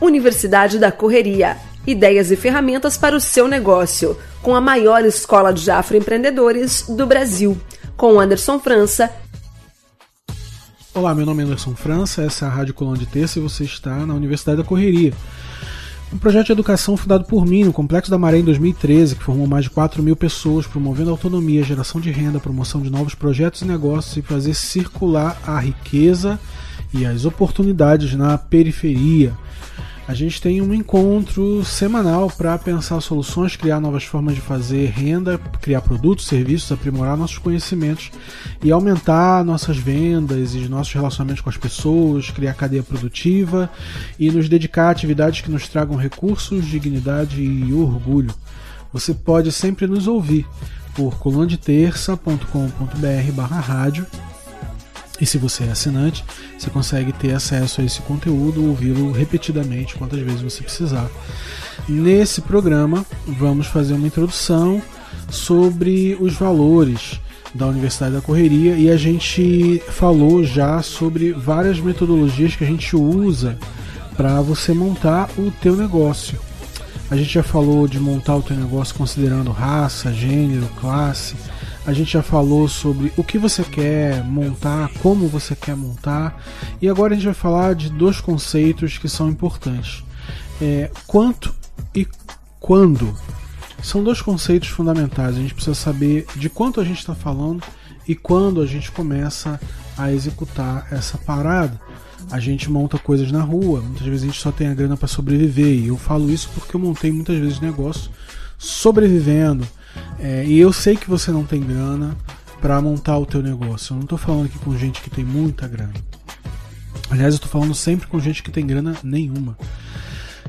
Universidade da Correria. Ideias e ferramentas para o seu negócio, com a maior escola de afroempreendedores do Brasil. Com Anderson França. Olá, meu nome é Anderson França, essa é a Rádio Colônia de Terça e você está na Universidade da Correria. Um projeto de educação fundado por mim no Complexo da Maré em 2013, que formou mais de 4 mil pessoas, promovendo autonomia, geração de renda, promoção de novos projetos e negócios e fazer circular a riqueza e as oportunidades na periferia. A gente tem um encontro semanal para pensar soluções, criar novas formas de fazer renda, criar produtos, serviços, aprimorar nossos conhecimentos e aumentar nossas vendas e nossos relacionamentos com as pessoas, criar cadeia produtiva e nos dedicar a atividades que nos tragam recursos, dignidade e orgulho. Você pode sempre nos ouvir por colandeterça.com.br barra rádio e se você é assinante, você consegue ter acesso a esse conteúdo, ouvi-lo repetidamente, quantas vezes você precisar. Nesse programa, vamos fazer uma introdução sobre os valores da Universidade da Correria e a gente falou já sobre várias metodologias que a gente usa para você montar o teu negócio. A gente já falou de montar o teu negócio considerando raça, gênero, classe, a gente já falou sobre o que você quer montar, como você quer montar, e agora a gente vai falar de dois conceitos que são importantes: é, quanto e quando. São dois conceitos fundamentais. A gente precisa saber de quanto a gente está falando e quando a gente começa a executar essa parada. A gente monta coisas na rua, muitas vezes a gente só tem a grana para sobreviver. E eu falo isso porque eu montei muitas vezes negócio sobrevivendo é, e eu sei que você não tem grana para montar o teu negócio. Eu não estou falando aqui com gente que tem muita grana. Aliás, eu estou falando sempre com gente que tem grana nenhuma.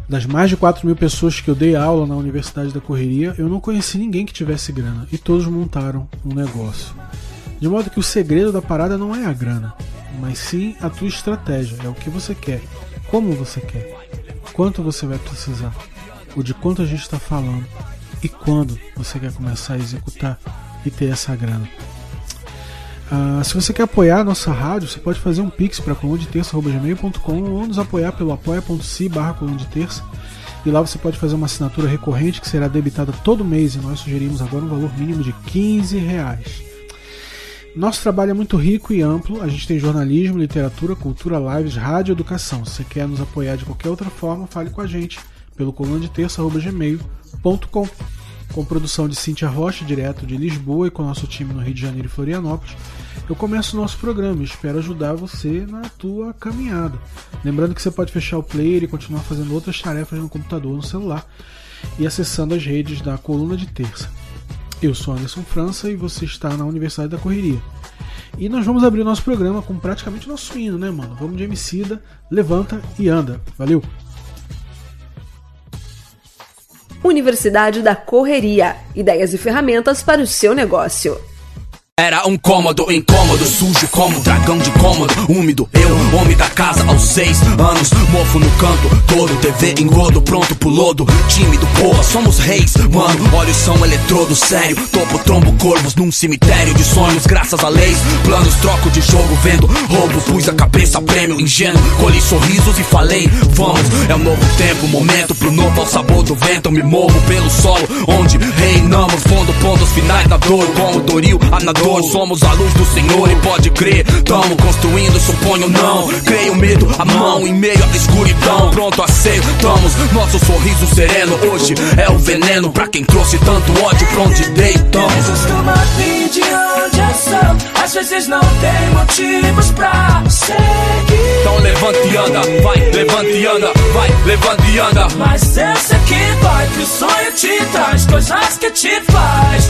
Das mais de 4 mil pessoas que eu dei aula na Universidade da Correria, eu não conheci ninguém que tivesse grana. E todos montaram um negócio. De modo que o segredo da parada não é a grana, mas sim a tua estratégia. É o que você quer, como você quer, quanto você vai precisar, o de quanto a gente está falando e quando você quer começar a executar e ter essa grana. Uh, se você quer apoiar a nossa rádio, você pode fazer um pix para colundeterça.gmail.com ou nos apoiar pelo apoia.se barra terça e lá você pode fazer uma assinatura recorrente que será debitada todo mês e nós sugerimos agora um valor mínimo de 15 reais. Nosso trabalho é muito rico e amplo, a gente tem jornalismo, literatura, cultura, lives, rádio educação. Se você quer nos apoiar de qualquer outra forma, fale com a gente pelo colundeterça.gmail.com com produção de Cintia Rocha, direto de Lisboa, e com nosso time no Rio de Janeiro e Florianópolis, eu começo o nosso programa e espero ajudar você na tua caminhada. Lembrando que você pode fechar o player e continuar fazendo outras tarefas no computador ou no celular e acessando as redes da Coluna de Terça. Eu sou Anderson França e você está na Universidade da Correria. E nós vamos abrir o nosso programa com praticamente nosso hino, né, mano? Vamos de Emicida, levanta e anda. Valeu! Universidade da Correria. Ideias e ferramentas para o seu negócio. Era um cômodo incômodo, sujo como dragão de cômodo, úmido. Eu, homem da casa, aos seis anos, mofo no canto, todo TV engodo, pronto pro lodo. Tímido, porra, somos reis, mano. Olhos são eletrodo, sério. Topo, trombo, corvos num cemitério de sonhos, graças a leis. Planos, troco de jogo, vendo roubo. Pus a cabeça, prêmio, ingênuo. Colhi sorrisos e falei, vamos. É um novo tempo, momento pro novo ao sabor do vento. Me movo pelo solo, onde reinamos. Fundo, pontos finais da dor, como Doril, somos a luz do Senhor e pode crer, tamo construindo, suponho não. Creio medo, a mão em meio à escuridão, pronto aceitamos nosso sorriso sereno. Hoje é o veneno pra quem trouxe tanto ódio pra onde deitamos. Costuma vir de onde eu sou, às vezes não tem motivos pra seguir. Então levante e anda, vai, levante e anda, vai, levante e anda. Mas eu sei que vai, que o sonho te traz coisas que te faz.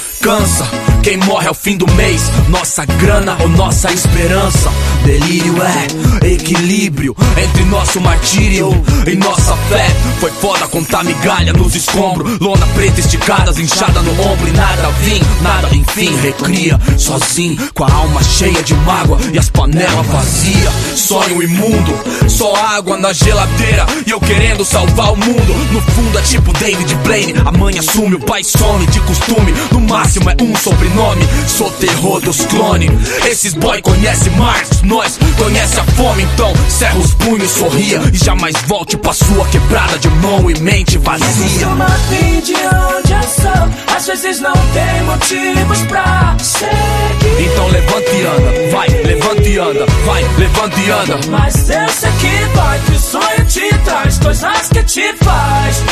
descansa. Quem morre ao fim do mês, nossa grana ou nossa esperança. Delírio é equilíbrio entre nosso martírio e nossa fé. Foi foda contar migalha nos escombros, lona preta esticadas, inchada no ombro e nada vim, nada enfim. Recria sozinho, com a alma cheia de mágoa e as panelas vazias. Sonho imundo, só água na geladeira e eu querendo salvar o mundo. No fundo é tipo David Blaine, a mãe assume, o pai some de costume. No máximo é um sobrenome, sou terror dos clones. Esses boy conhece Marx, nós conhece a fome, então cerra os punhos, sorria e jamais volte pra sua quebrada de mão e mente vazia. Vir de onde eu sou, às vezes não tem motivos pra seguir. Então levante e anda, vai, levante e anda, vai, levante e anda. Mas eu sei que vai, que o sonho te traz coisas que te faz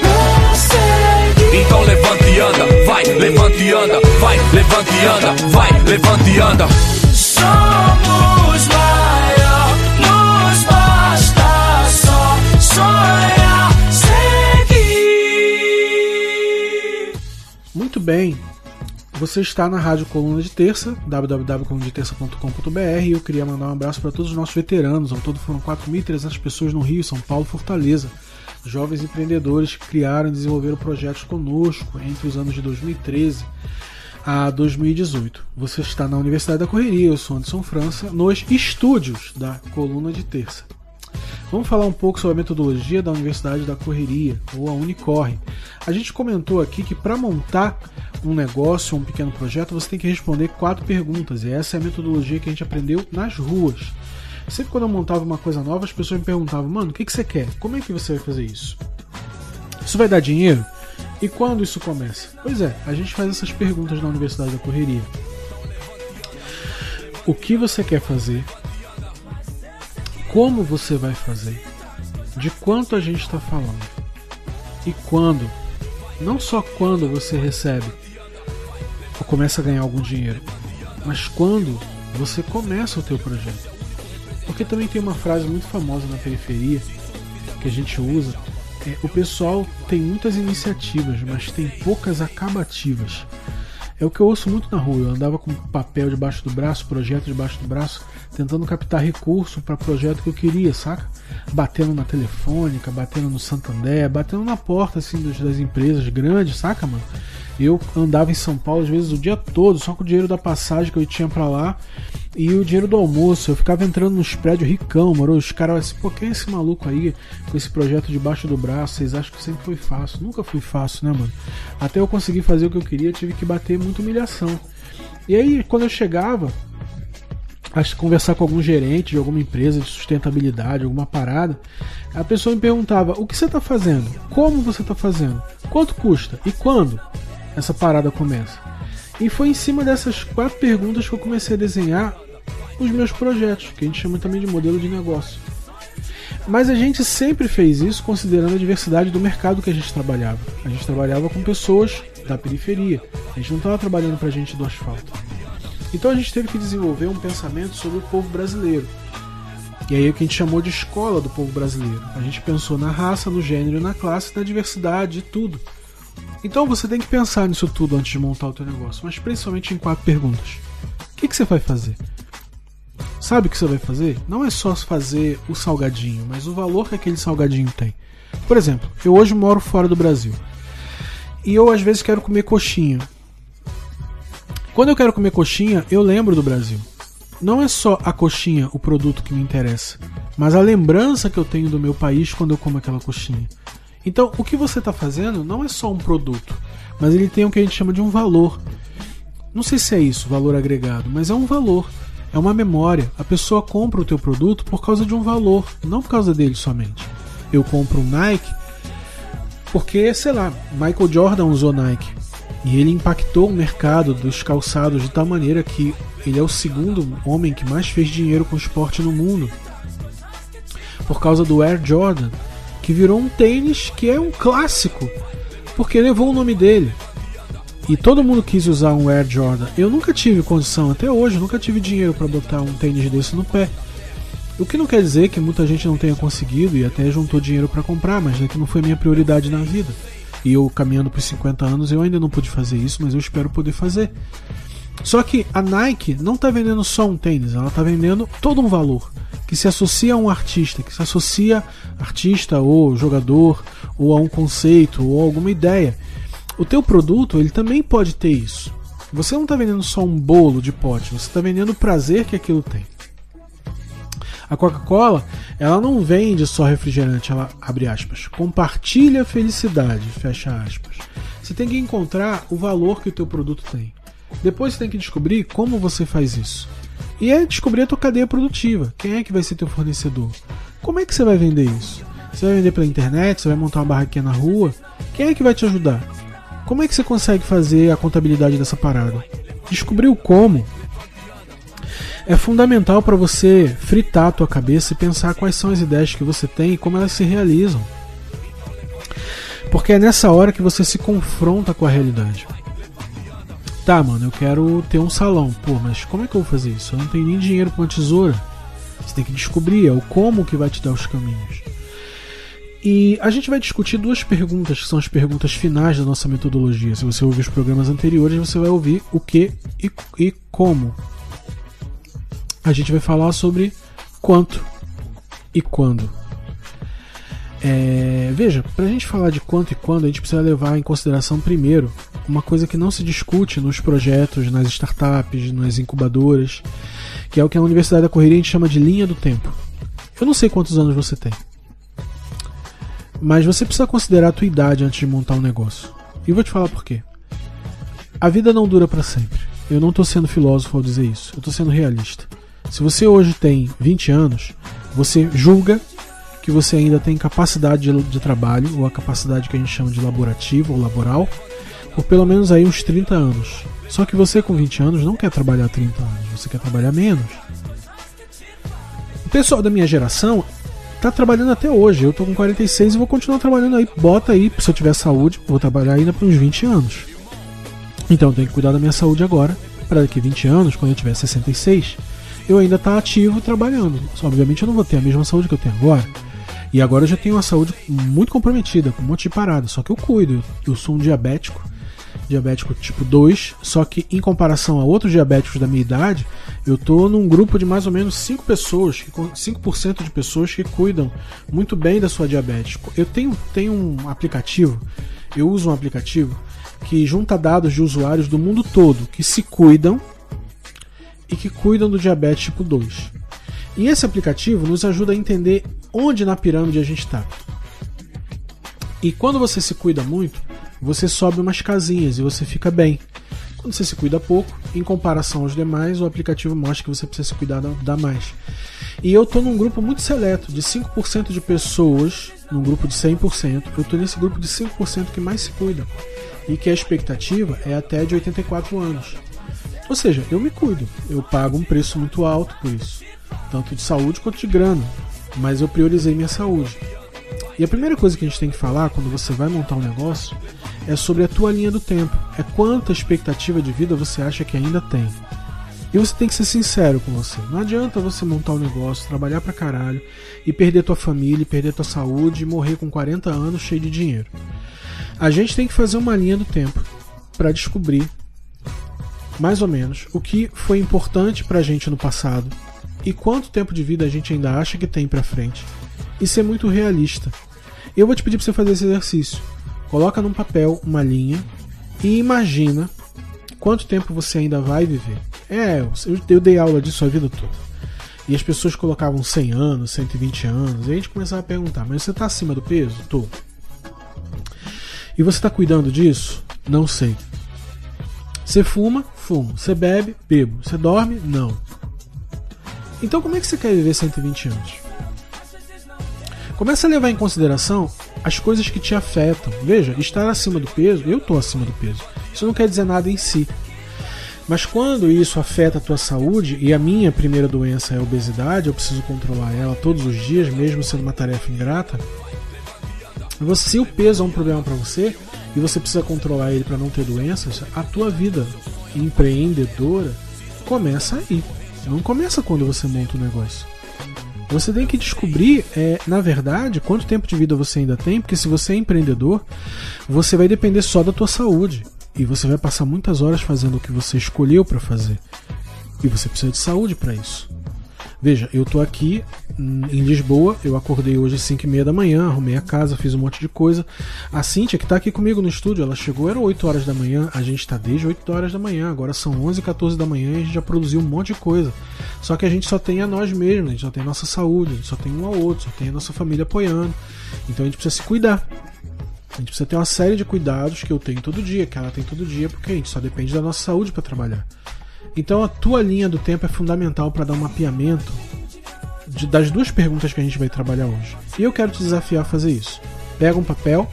prosseguir. Então levante e anda, vai, levante e anda, vai, levante e anda, vai, levante e anda. Somos maior, nos basta só sonhar, seguir. Muito bem. Você está na Rádio Coluna de Terça, www.colunadeterça.com.br e eu queria mandar um abraço para todos os nossos veteranos. Ao todo foram 4.300 pessoas no Rio, São Paulo e Fortaleza. Jovens empreendedores que criaram e desenvolveram projetos conosco entre os anos de 2013 a 2018. Você está na Universidade da Correria, eu sou Anderson França, nos estúdios da Coluna de Terça. Vamos falar um pouco sobre a metodologia da Universidade da Correria, ou a Unicorre. A gente comentou aqui que para montar um negócio, um pequeno projeto, você tem que responder quatro perguntas, e essa é a metodologia que a gente aprendeu nas ruas. Sempre quando eu montava uma coisa nova, as pessoas me perguntavam, mano, o que, que você quer? Como é que você vai fazer isso? Isso vai dar dinheiro? E quando isso começa? Pois é, a gente faz essas perguntas na Universidade da Correria. O que você quer fazer? Como você vai fazer? De quanto a gente está falando? E quando? Não só quando você recebe ou começa a ganhar algum dinheiro, mas quando você começa o teu projeto. Porque também tem uma frase muito famosa na periferia que a gente usa. É, o pessoal tem muitas iniciativas, mas tem poucas acabativas. É o que eu ouço muito na rua. Eu andava com papel debaixo do braço, projeto debaixo do braço, tentando captar recurso para projeto que eu queria, saca? Batendo na telefônica, batendo no Santander, batendo na porta assim das, das empresas grandes, saca, mano? Eu andava em São Paulo às vezes o dia todo, só com o dinheiro da passagem que eu tinha para lá e o dinheiro do almoço. Eu ficava entrando nos prédios ricão, moro? Os caras assim, pô, é esse maluco aí com esse projeto debaixo do braço? Vocês acham que sempre foi fácil? Nunca foi fácil, né, mano? Até eu conseguir fazer o que eu queria, tive que bater muita humilhação. E aí, quando eu chegava, que conversar com algum gerente de alguma empresa de sustentabilidade, alguma parada, a pessoa me perguntava: o que você está fazendo? Como você está fazendo? Quanto custa? E quando essa parada começa? E foi em cima dessas quatro perguntas que eu comecei a desenhar os meus projetos, que a gente chama também de modelo de negócio. Mas a gente sempre fez isso considerando a diversidade do mercado que a gente trabalhava. A gente trabalhava com pessoas da periferia. A gente não estava trabalhando para gente do asfalto. Então a gente teve que desenvolver um pensamento sobre o povo brasileiro. E aí é o que a gente chamou de escola do povo brasileiro. A gente pensou na raça, no gênero, na classe, na diversidade e tudo. Então você tem que pensar nisso tudo antes de montar o teu negócio, mas principalmente em quatro perguntas. O que, que você vai fazer? Sabe o que você vai fazer? Não é só fazer o salgadinho, mas o valor que aquele salgadinho tem. Por exemplo, eu hoje moro fora do Brasil. E eu às vezes quero comer coxinha. Quando eu quero comer coxinha, eu lembro do Brasil. Não é só a coxinha o produto que me interessa, mas a lembrança que eu tenho do meu país quando eu como aquela coxinha. Então, o que você está fazendo não é só um produto, mas ele tem o que a gente chama de um valor. Não sei se é isso, valor agregado, mas é um valor. É uma memória. A pessoa compra o teu produto por causa de um valor, não por causa dele somente. Eu compro um Nike porque, sei lá, Michael Jordan usou Nike. E ele impactou o mercado dos calçados de tal maneira que ele é o segundo homem que mais fez dinheiro com esporte no mundo. Por causa do Air Jordan, que virou um tênis que é um clássico, porque levou o nome dele. E todo mundo quis usar um Air Jordan. Eu nunca tive condição, até hoje, nunca tive dinheiro para botar um tênis desse no pé. O que não quer dizer que muita gente não tenha conseguido e até juntou dinheiro para comprar, mas é que não foi minha prioridade na vida. e eu caminhando para 50 anos, eu ainda não pude fazer isso, mas eu espero poder fazer. Só que a Nike não está vendendo só um tênis, ela está vendendo todo um valor que se associa a um artista, que se associa artista ou jogador ou a um conceito ou alguma ideia. O teu produto ele também pode ter isso. Você não está vendendo só um bolo de pote, você está vendendo o prazer que aquilo tem. A Coca-Cola, ela não vende só refrigerante, ela abre aspas, compartilha felicidade, fecha aspas. Você tem que encontrar o valor que o teu produto tem. Depois você tem que descobrir como você faz isso. E é descobrir a tua cadeia produtiva. Quem é que vai ser teu fornecedor? Como é que você vai vender isso? Você vai vender pela internet? Você vai montar uma barraquinha na rua? Quem é que vai te ajudar? Como é que você consegue fazer a contabilidade dessa parada? Descobrir o como é fundamental para você fritar a tua cabeça e pensar quais são as ideias que você tem e como elas se realizam. Porque é nessa hora que você se confronta com a realidade. Tá, mano, eu quero ter um salão. Pô, mas como é que eu vou fazer isso? Eu não tenho nem dinheiro com uma tesoura. Você tem que descobrir, é o como que vai te dar os caminhos. E a gente vai discutir duas perguntas, que são as perguntas finais da nossa metodologia. Se você ouvir os programas anteriores, você vai ouvir o que e, e como a gente vai falar sobre quanto e quando. É, veja, para a gente falar de quanto e quando, a gente precisa levar em consideração primeiro uma coisa que não se discute nos projetos, nas startups, nas incubadoras, que é o que a Universidade da Correria a gente chama de linha do tempo. Eu não sei quantos anos você tem, mas você precisa considerar a tua idade antes de montar um negócio. E vou te falar por quê. A vida não dura para sempre. Eu não estou sendo filósofo ao dizer isso. Eu estou sendo realista. Se você hoje tem 20 anos, você julga que você ainda tem capacidade de, de, trabalho, ou a capacidade que a gente chama de laborativa ou laboral, por pelo menos aí uns 30 anos. Só que você com 20 anos não quer trabalhar 30 anos, você quer trabalhar menos. O pessoal da minha geração tá trabalhando até hoje. Eu tô com 46 e vou continuar trabalhando aí. Bota aí, se eu tiver saúde, vou trabalhar ainda por uns 20 anos. Então eu tenho que cuidar da minha saúde agora, para daqui 20 anos, quando eu tiver 66, eu ainda tá ativo trabalhando. Só, obviamente eu não vou ter a mesma saúde que eu tenho agora. E agora eu já tenho uma saúde muito comprometida, com um monte de parada. Só que eu cuido. Eu sou um diabético, diabético tipo 2, só que em comparação a outros diabéticos da minha idade, eu tô num grupo de mais ou menos 5 pessoas, 5% de pessoas que cuidam muito bem da sua diabetes. Eu tenho, tenho um aplicativo, eu uso um aplicativo que junta dados de usuários do mundo todo que se cuidam e que cuidam do diabetes tipo 2. E esse aplicativo nos ajuda a entender onde na pirâmide a gente está. E quando você se cuida muito, você sobe umas casinhas e você fica bem. Quando você se cuida pouco, em comparação aos demais, o aplicativo mostra que você precisa se cuidar da mais. E eu estou num grupo muito seleto, de 5% de pessoas, num grupo de 100%, eu estou nesse grupo de 5% que mais se cuidam. E que a expectativa é até de 84 anos. Ou seja, eu me cuido. Eu pago um preço muito alto por isso, tanto de saúde quanto de grana. Mas eu priorizei minha saúde. E a primeira coisa que a gente tem que falar quando você vai montar um negócio é sobre a tua linha do tempo. É quanta expectativa de vida você acha que ainda tem. E você tem que ser sincero com você. Não adianta você montar um negócio, trabalhar pra caralho e perder tua família, perder tua saúde e morrer com 40 anos cheio de dinheiro. A gente tem que fazer uma linha do tempo para descobrir mais ou menos, o que foi importante pra gente no passado e quanto tempo de vida a gente ainda acha que tem pra frente. E ser muito realista. Eu vou te pedir pra você fazer esse exercício. Coloca num papel uma linha e imagina quanto tempo você ainda vai viver. É, eu dei aula disso a vida toda. E as pessoas colocavam 100 anos, 120 anos, e a gente começava a perguntar: mas você está acima do peso? Tô. E você está cuidando disso? Não sei. Você fuma? Fumo. Você bebe? Bebo. Você dorme? Não. Então como é que você quer viver 120 anos? Começa a levar em consideração as coisas que te afetam. Veja, estar acima do peso, eu estou acima do peso. Isso não quer dizer nada em si. Mas quando isso afeta a tua saúde, e a minha primeira doença é a obesidade, eu preciso controlar ela todos os dias, mesmo sendo uma tarefa ingrata. Se o peso é um problema para você, e você precisa controlar ele para não ter doenças, a tua vida empreendedora começa aí. Não começa quando você monta o um negócio. Você tem que descobrir, é, na verdade, quanto tempo de vida você ainda tem, porque se você é empreendedor, você vai depender só da tua saúde. E você vai passar muitas horas fazendo o que você escolheu para fazer. E você precisa de saúde para isso. Veja, eu tô aqui hum, em Lisboa, eu acordei hoje às 5 e meia da manhã, arrumei a casa, fiz um monte de coisa. A Cintia, que tá aqui comigo no estúdio, ela chegou, era 8 horas da manhã, a gente tá desde 8 horas da manhã, agora são 11 14 da manhã e a gente já produziu um monte de coisa. Só que a gente só tem a nós mesmos, a gente só tem a nossa saúde, a gente só tem um ao outro, só tem a nossa família apoiando. Então a gente precisa se cuidar. A gente precisa ter uma série de cuidados que eu tenho todo dia, que ela tem todo dia, porque a gente só depende da nossa saúde para trabalhar. Então a tua linha do tempo é fundamental para dar um mapeamento de, das duas perguntas que a gente vai trabalhar hoje. E eu quero te desafiar a fazer isso. Pega um papel,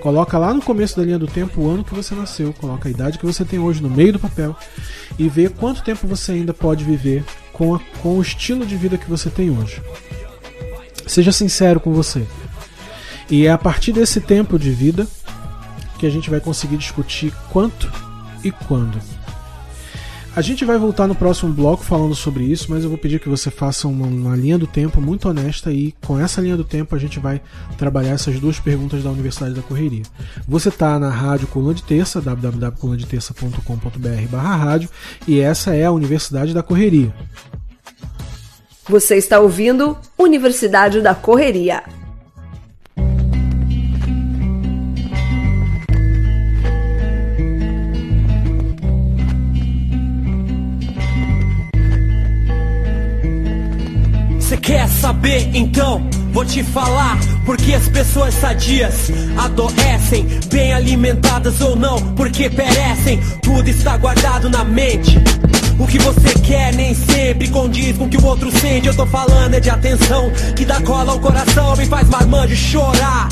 coloca lá no começo da linha do tempo o ano que você nasceu, coloca a idade que você tem hoje no meio do papel e vê quanto tempo você ainda pode viver com, a, com o estilo de vida que você tem hoje. Seja sincero com você. E é a partir desse tempo de vida que a gente vai conseguir discutir quanto e quando. A gente vai voltar no próximo bloco falando sobre isso, mas eu vou pedir que você faça uma, uma, linha do tempo muito honesta e com essa linha do tempo a gente vai trabalhar essas duas perguntas da Universidade da Correria. Você está na rádio Coluna de Terça, www.colunadeterça.com.br barra rádio, e essa é a Universidade da Correria. Você está ouvindo Universidade da Correria. Quer saber? Então vou te falar porque as pessoas sadias adoecem, bem alimentadas ou não, porque perecem. Tudo está guardado na mente. O que você quer nem sempre condiz com o que o outro sente. Eu tô falando é de atenção que dá cola ao coração, me faz marmanjo chorar.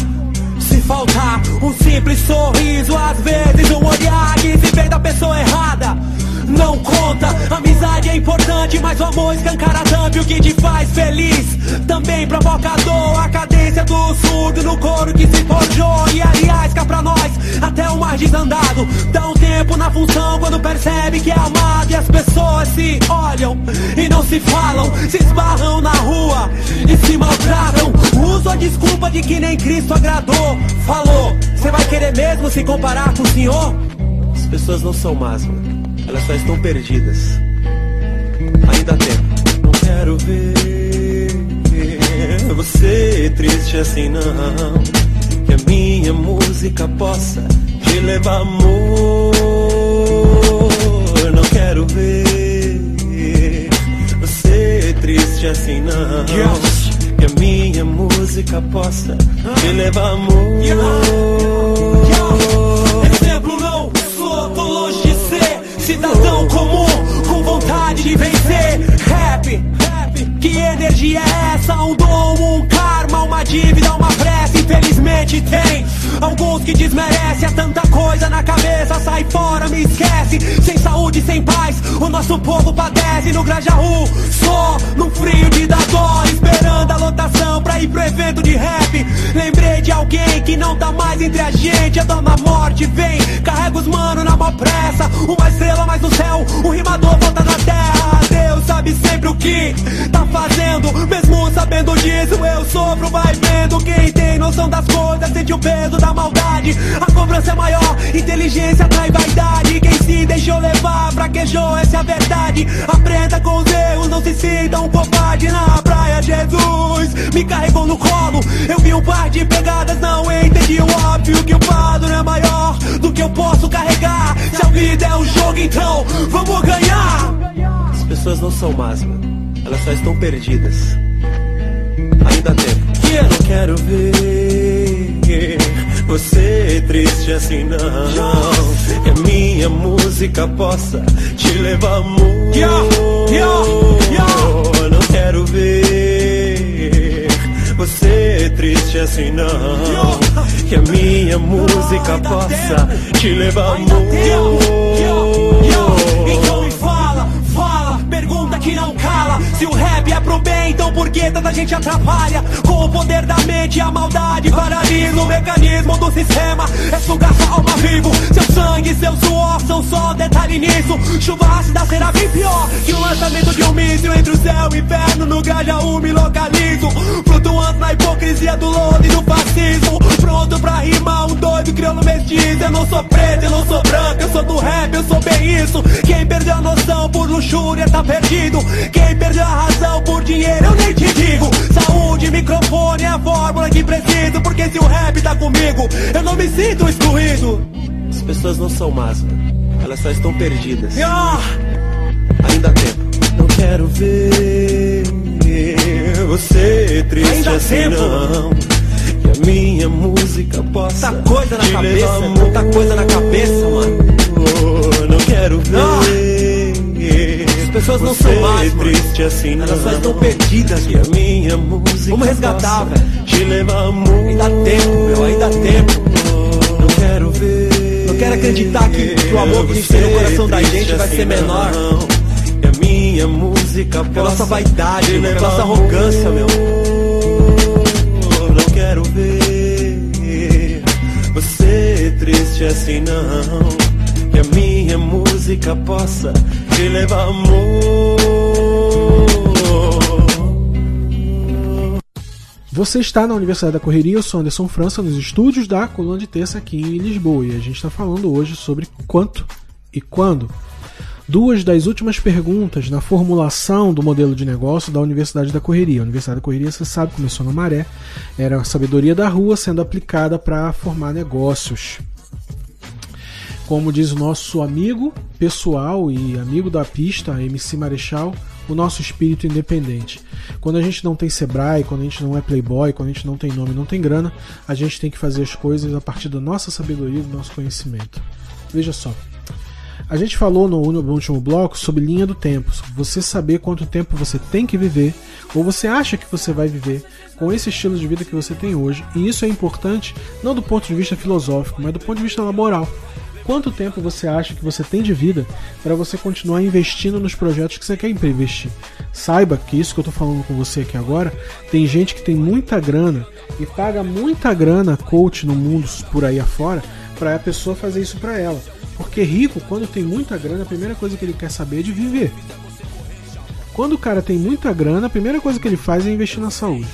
Se faltar um simples sorriso, às vezes um olhar que se vem da pessoa errada não conta. Amizade é importante, mas o amor escancara tanto o que te faz feliz. Também provoca dor, a cadência do surdo no couro que se forjou. E aliás, cá pra nós, até o mais desandado. Dá um tempo na função quando percebe que é amado. E as pessoas se olham e não se falam, se esbarram na rua e se maltratam. Uso a desculpa de que nem Cristo agradou. Falou, você vai querer mesmo se comparar com o Senhor? As pessoas não são más, mano. Elas só estão perdidas. Ainda há tempo. Não quero ver você triste assim, não. Que a minha música possa te levar amor. Não quero ver você triste assim, não. Que a minha música possa te levar amor. Cidadão comum com vontade de vencer. Rap, que energia é essa? Um dom, um karma, uma dívida, uma prece. Infelizmente tem alguns que desmerecem. Há tanta coisa na cabeça, sai fora, me esquece. Sem saúde, sem paz, o nosso povo padece no Grajaú. Só num frio de dar esperando a lotação pra ir pro evento de rap. Lembrei de alguém que não tá mais entre a gente. A dona morte vem, carrega os mano na mó pressa. Uma estrela mais no céu, o rimador volta na terra. Deus sabe que tá fazendo, mesmo sabendo disso. Eu sofro, vai vendo. Quem tem noção das coisas sente o peso da maldade. A cobrança é maior, inteligência atrai vaidade. Quem se deixou levar, fraquejou, essa é a verdade. Aprenda com os erros, não se sinta um covarde na praia. Jesus me carregou no colo. Eu vi um par de pegadas, não entendi o óbvio que o fardo é maior do que eu posso carregar. Se a vida é um jogo, então vamos ganhar. As pessoas não são más, mano. Elas só estão perdidas. Ainda há tempo. Que eu não quero ver você triste assim, não. Que a minha música possa te levar. Eu não quero ver você triste assim, não. Que a minha música possa te levar amor. Se o rap é pro bem, então por que tanta gente atrapalha? Com o poder da mente e a maldade paralisa o mecanismo do sistema. É sugar sua alma vivo. Seu sangue e seu suor são só detalhe nisso. Chuva ácida será bem pior que o lançamento de um míssil entre o céu e o inferno no Grajaú me localizo Flutuando na hipocrisia do lodo e do fascismo Pronto pra rimar um doido crioulo mestiço Eu não sou preto, eu não sou branco, eu sou do rap, eu sou bem isso Quem perdeu a noção por luxúria tá perdido Quem perdeu a razão por dinheiro eu nem te digo Saúde, microfone é a fórmula que preciso Porque se o rap tá comigo, eu não me sinto excluído As pessoas não são más, elas só estão perdidas Ah! Ainda há tempo Não quero ver você triste Ainda assim tempo. não Que a minha música possa Tanta coisa na cabeça, tanta coisa na cabeça, mano. Não quero ver pessoas não são más, mano. triste assim Elas não. só estão perdidas, Que a minha música Vamos resgatar, velho. Te levar amor Ainda há tempo, meu, ainda há tempo. Não quero ver Não quero acreditar que- que o amor que a gente tem no coração da gente vai ser menor. Que a minha música Pela nossa vaidade, pela nossa arrogância, meu. Não quero ver você triste assim não. Que a minha música possa te levar amor Você está na Universidade da Correria, eu sou Anderson França, nos estúdios da Coluna de Terça aqui em Lisboa. E a gente está falando hoje sobre quanto e quando. Duas das últimas perguntas na formulação do modelo de negócio da Universidade da Correria. A Universidade da Correria, você sabe, começou na Maré, era a sabedoria da rua sendo aplicada para formar negócios. Como diz o nosso amigo pessoal e amigo da pista, MC Marechal, o nosso espírito independente. Quando a gente não tem Sebrae, quando a gente não é playboy, quando a gente não tem nome, não tem grana, a gente tem que fazer as coisas a partir da nossa sabedoria, do nosso conhecimento. Veja só. A gente falou no, último bloco sobre linha do tempo, você saber quanto tempo você tem que viver, ou você acha que você vai viver com esse estilo de vida que você tem hoje. E isso é importante não do ponto de vista filosófico, mas do ponto de vista laboral. Quanto tempo você acha que você tem de vida para você continuar investindo nos projetos que você quer investir? Saiba que isso que eu estou falando com você aqui agora, tem gente que tem muita grana e paga muita grana coach no mundo por aí afora para a pessoa fazer isso para ela. Porque rico, quando tem muita grana, a primeira coisa que ele quer saber é de viver. Quando o cara tem muita grana, a primeira coisa que ele faz é investir na saúde.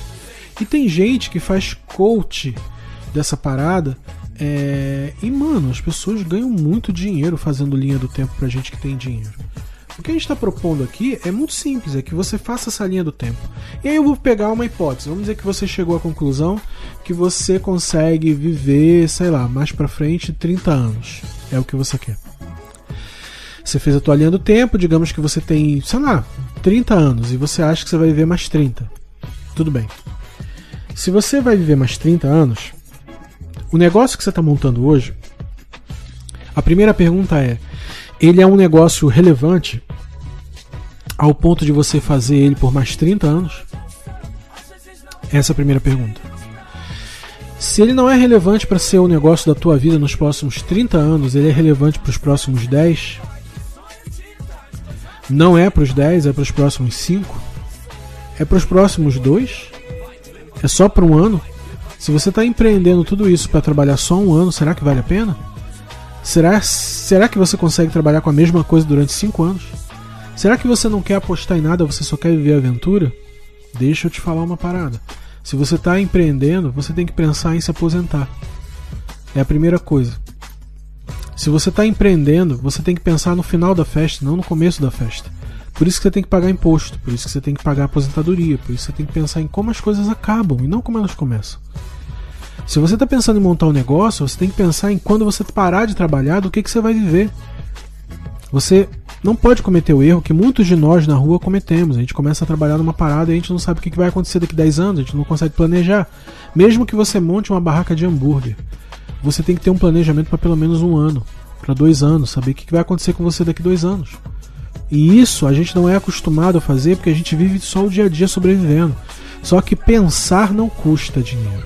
E tem gente que faz coach dessa parada. É, E, mano, as pessoas ganham muito dinheiro fazendo linha do tempo pra gente que tem dinheiro. O que a gente está propondo aqui é muito simples, é que você faça essa linha do tempo. E aí eu vou pegar uma hipótese. Vamos dizer que você chegou à conclusão que você consegue viver, sei lá, mais pra frente 30 anos. É o que você quer. Você fez a tua linha do tempo, digamos que você tem, sei lá, 30 anos e você acha que você vai viver mais 30. Tudo bem. Se você vai viver mais 30 anos, o negócio que você está montando hoje, a primeira pergunta é: ele é um negócio relevante ao ponto de você fazer ele por mais 30 anos? Essa é a primeira pergunta. Se ele não é relevante para ser o negócio da tua vida nos próximos 30 anos, ele é relevante para os próximos 10? Não é para os 10, é para os próximos 5? É para os próximos 2? É só para um ano? Se você está empreendendo tudo isso para trabalhar só um ano, será que vale a pena? Será, será que você consegue trabalhar com a mesma coisa durante 5 anos? Será que você não quer apostar em nada, você só quer viver a aventura? Deixa eu te falar uma parada. Se você está empreendendo, você tem que pensar em se aposentar. É a primeira coisa. Se você está empreendendo, você tem que pensar no final da festa, não no começo da festa. Por isso que você tem que pagar imposto, por isso que você tem que pagar aposentadoria, por isso que você tem que pensar em como as coisas acabam e não como elas começam. Se você está pensando em montar um negócio, você tem que pensar em quando você parar de trabalhar, do que, que você vai viver. Você não pode cometer o erro que muitos de nós na rua cometemos. A gente começa a trabalhar numa parada e a gente não sabe o que que vai acontecer daqui 10 anos, a gente não consegue planejar. Mesmo que você monte uma barraca de hambúrguer, você tem que ter um planejamento para pelo menos um ano, para dois anos, saber o que que vai acontecer com você daqui dois anos. E isso a gente não é acostumado a fazer porque a gente vive só o dia a dia sobrevivendo. Só que pensar não custa dinheiro.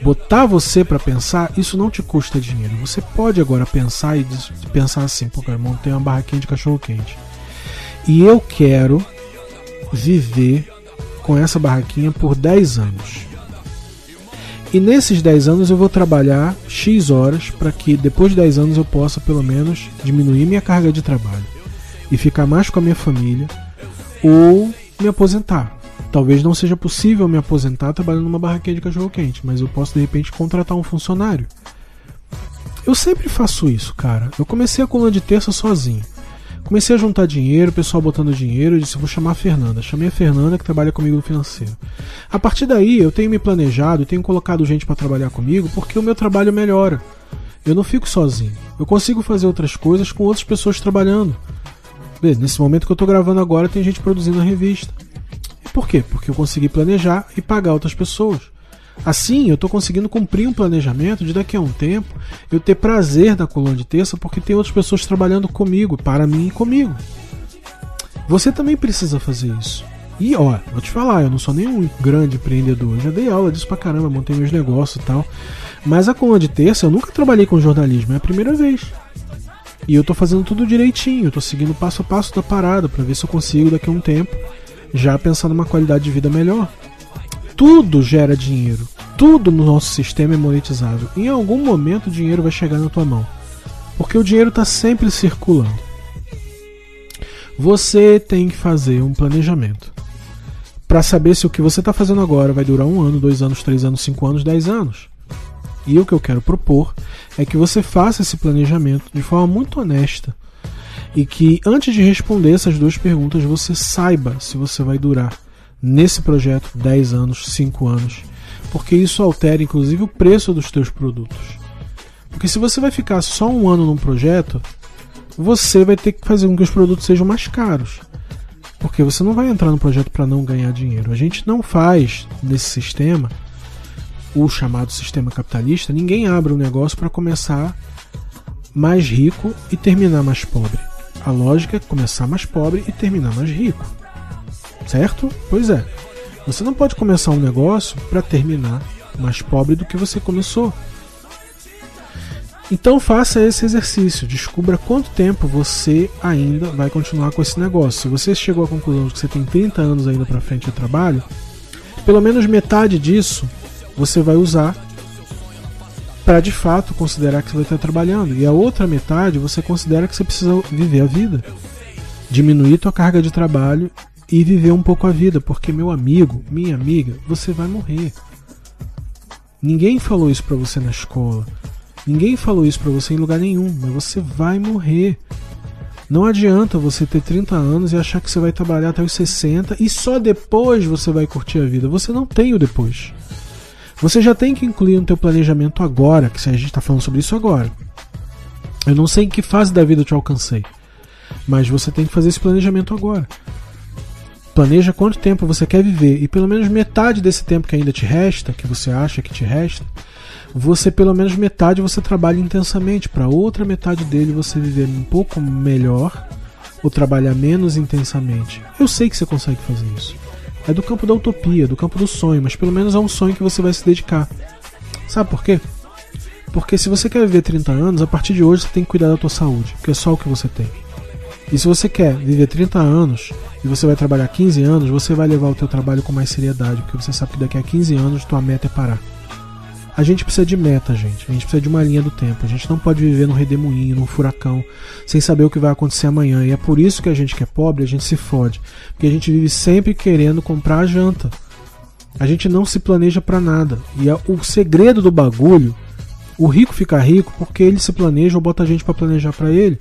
Botar você para pensar, isso não te custa dinheiro. Você pode agora pensar e pensar assim, pô, cara, montei uma barraquinha de cachorro quente. E eu quero viver com essa barraquinha por 10 anos. E nesses 10 anos eu vou trabalhar X horas para que depois de 10 anos eu possa pelo menos diminuir minha carga de trabalho e ficar mais com a minha família ou me aposentar. Talvez não seja possível me aposentar trabalhando numa barraquinha de cachorro quente, mas eu posso de repente contratar um funcionário. Eu sempre faço isso, cara. Eu comecei a coluna de terça sozinho. Comecei a juntar dinheiro, o pessoal botando dinheiro, eu disse, vou chamar a Fernanda. Chamei a Fernanda que trabalha comigo no financeiro. A partir daí, eu tenho me planejado, tenho colocado gente para trabalhar comigo, porque o meu trabalho melhora. Eu não fico sozinho. Eu consigo fazer outras coisas com outras pessoas trabalhando. Nesse momento que eu estou gravando agora, tem gente produzindo a revista. E por quê? Porque eu consegui planejar e pagar outras pessoas. Assim, eu estou conseguindo cumprir um planejamento de daqui a um tempo eu ter prazer na coluna de terça porque tem outras pessoas trabalhando comigo, para mim e comigo. Você também precisa fazer isso. E ó, vou te falar, eu não sou nenhum grande empreendedor. Eu já dei aula disso pra caramba, montei meus negócios e tal. Mas a coluna de terça eu nunca trabalhei com jornalismo, é a primeira vez. E eu tô fazendo tudo direitinho, eu tô seguindo passo a passo da parada para ver se eu consigo daqui a um tempo já pensar numa qualidade de vida melhor. Tudo gera dinheiro. Tudo no nosso sistema é monetizável. Em algum momento o dinheiro vai chegar na tua mão. Porque o dinheiro está sempre circulando. Você tem que fazer um planejamento para saber se o que você está fazendo agora vai durar um ano, dois anos, três anos, cinco anos, dez anos. E o que eu quero propor é que você faça esse planejamento de forma muito honesta e que antes de responder essas duas perguntas você saiba se você vai durar nesse projeto 10 anos, 5 anos, porque isso altera inclusive o preço dos teus produtos. Porque se você vai ficar só um ano num projeto, você vai ter que fazer com que os produtos sejam mais caros. Porque você não vai entrar no projeto para não ganhar dinheiro. A gente não faz nesse sistema, o chamado sistema capitalista, ninguém abre um negócio para começar mais rico e terminar mais pobre. A lógica é começar mais pobre e terminar mais rico. Certo? Pois é. Você não pode começar um negócio para terminar mais pobre do que você começou. Então faça esse exercício, descubra quanto tempo você ainda vai continuar com esse negócio. Se você chegou à conclusão de que você tem 30 anos ainda para frente de trabalho, pelo menos metade disso você vai usar para de fato considerar que você vai estar trabalhando. E a outra metade você considera que você precisa viver a vida. Diminuir tua carga de trabalho e viver um pouco a vida, porque meu amigo, minha amiga, você vai morrer. Ninguém falou isso para você na escola. Ninguém falou isso para você em lugar nenhum, mas você vai morrer. Não adianta você ter 30 anos e achar que você vai trabalhar até os 60 e só depois você vai curtir a vida. Você não tem o depois. Você já tem que incluir no teu planejamento agora, que a gente está falando sobre isso agora. Eu não sei em que fase da vida eu te alcancei, mas você tem que fazer esse planejamento agora. Planeja quanto tempo você quer viver e pelo menos metade desse tempo que ainda te resta, que você acha que te resta, você pelo menos metade você trabalha intensamente, para outra metade dele você viver um pouco melhor ou trabalhar menos intensamente. Eu sei que você consegue fazer isso. É do campo da utopia, do campo do sonho, mas pelo menos é um sonho que você vai se dedicar. Sabe por quê? Porque se você quer viver 30 anos, a partir de hoje você tem que cuidar da tua saúde, porque é só o que você tem. E se você quer viver 30 anos e você vai trabalhar 15 anos, você vai levar o teu trabalho com mais seriedade, porque você sabe que daqui a 15 anos tua meta é parar. A gente precisa de meta, gente. A gente precisa de uma linha do tempo. A gente não pode viver num redemoinho, num furacão, sem saber o que vai acontecer amanhã. E é por isso que a gente que é pobre, a gente se fode. Porque a gente vive sempre querendo comprar a janta. A gente não se planeja para nada. E é o segredo do bagulho, o rico fica rico porque ele se planeja ou bota a gente para planejar para ele.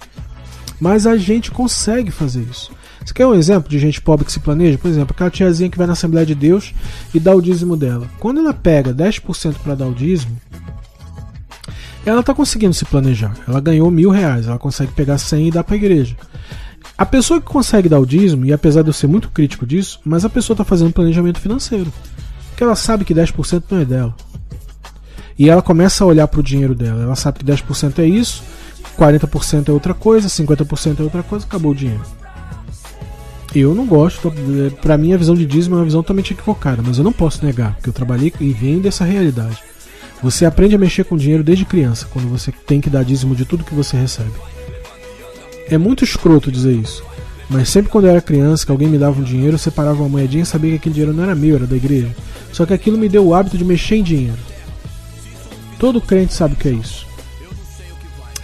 Mas a gente consegue fazer isso. Você quer um exemplo de gente pobre que se planeja? Por exemplo, aquela tiazinha que vai na Assembleia de Deus e dá o dízimo dela. Quando ela pega 10% para dar o dízimo, ela está conseguindo se planejar. Ela ganhou mil reais, ela consegue pegar 100 e dar para a igreja. A pessoa que consegue dar o dízimo, e apesar de eu ser muito crítico disso, mas a pessoa está fazendo planejamento financeiro. Porque ela sabe que 10% não é dela. E ela começa a olhar para o dinheiro dela. Ela sabe que 10% é isso, 40% é outra coisa, 50% é outra coisa, acabou o dinheiro. Eu não gosto, para mim a visão de dízimo é uma visão totalmente equivocada, mas eu não posso negar, porque eu trabalhei e venho dessa realidade. Você aprende a mexer com dinheiro desde criança, quando você tem que dar dízimo de tudo que você recebe. É muito escroto dizer isso, mas sempre quando eu era criança, que alguém me dava um dinheiro, eu separava uma moedinha e sabia que aquele dinheiro não era meu, era da igreja. Só que aquilo me deu o hábito de mexer em dinheiro. Todo crente sabe o que é isso.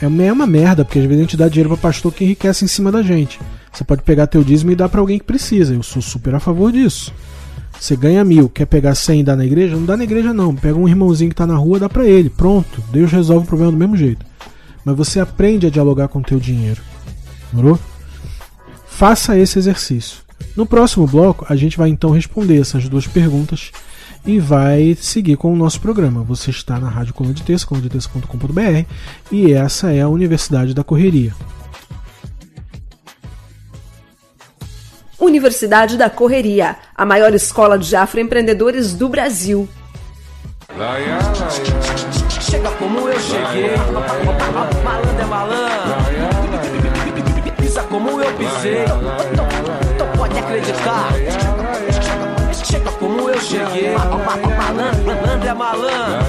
É uma merda, porque às vezes a gente dá dinheiro para pastor que enriquece em cima da gente. Você pode pegar teu dízimo e dar para alguém que precisa. Eu sou super a favor disso. Você ganha mil, quer pegar cem e dar na igreja? Não dá na igreja não. Pega um irmãozinho que tá na rua, dá para ele. Pronto. Deus resolve o problema do mesmo jeito. Mas você aprende a dialogar com o teu dinheiro. Morou? Faça esse exercício. No próximo bloco, a gente vai então responder essas duas perguntas e vai seguir com o nosso programa. Você está na Rádio Coluna de Terça, colunadetexto.com.br e essa é a Universidade da Correria. Universidade da Correria, a maior escola de afroempreendedores do Brasil. Chega como eu cheguei, malandro é malandro. Pisa como eu pisei, então pode acreditar. Cheguei, malandro, malandro é malandro.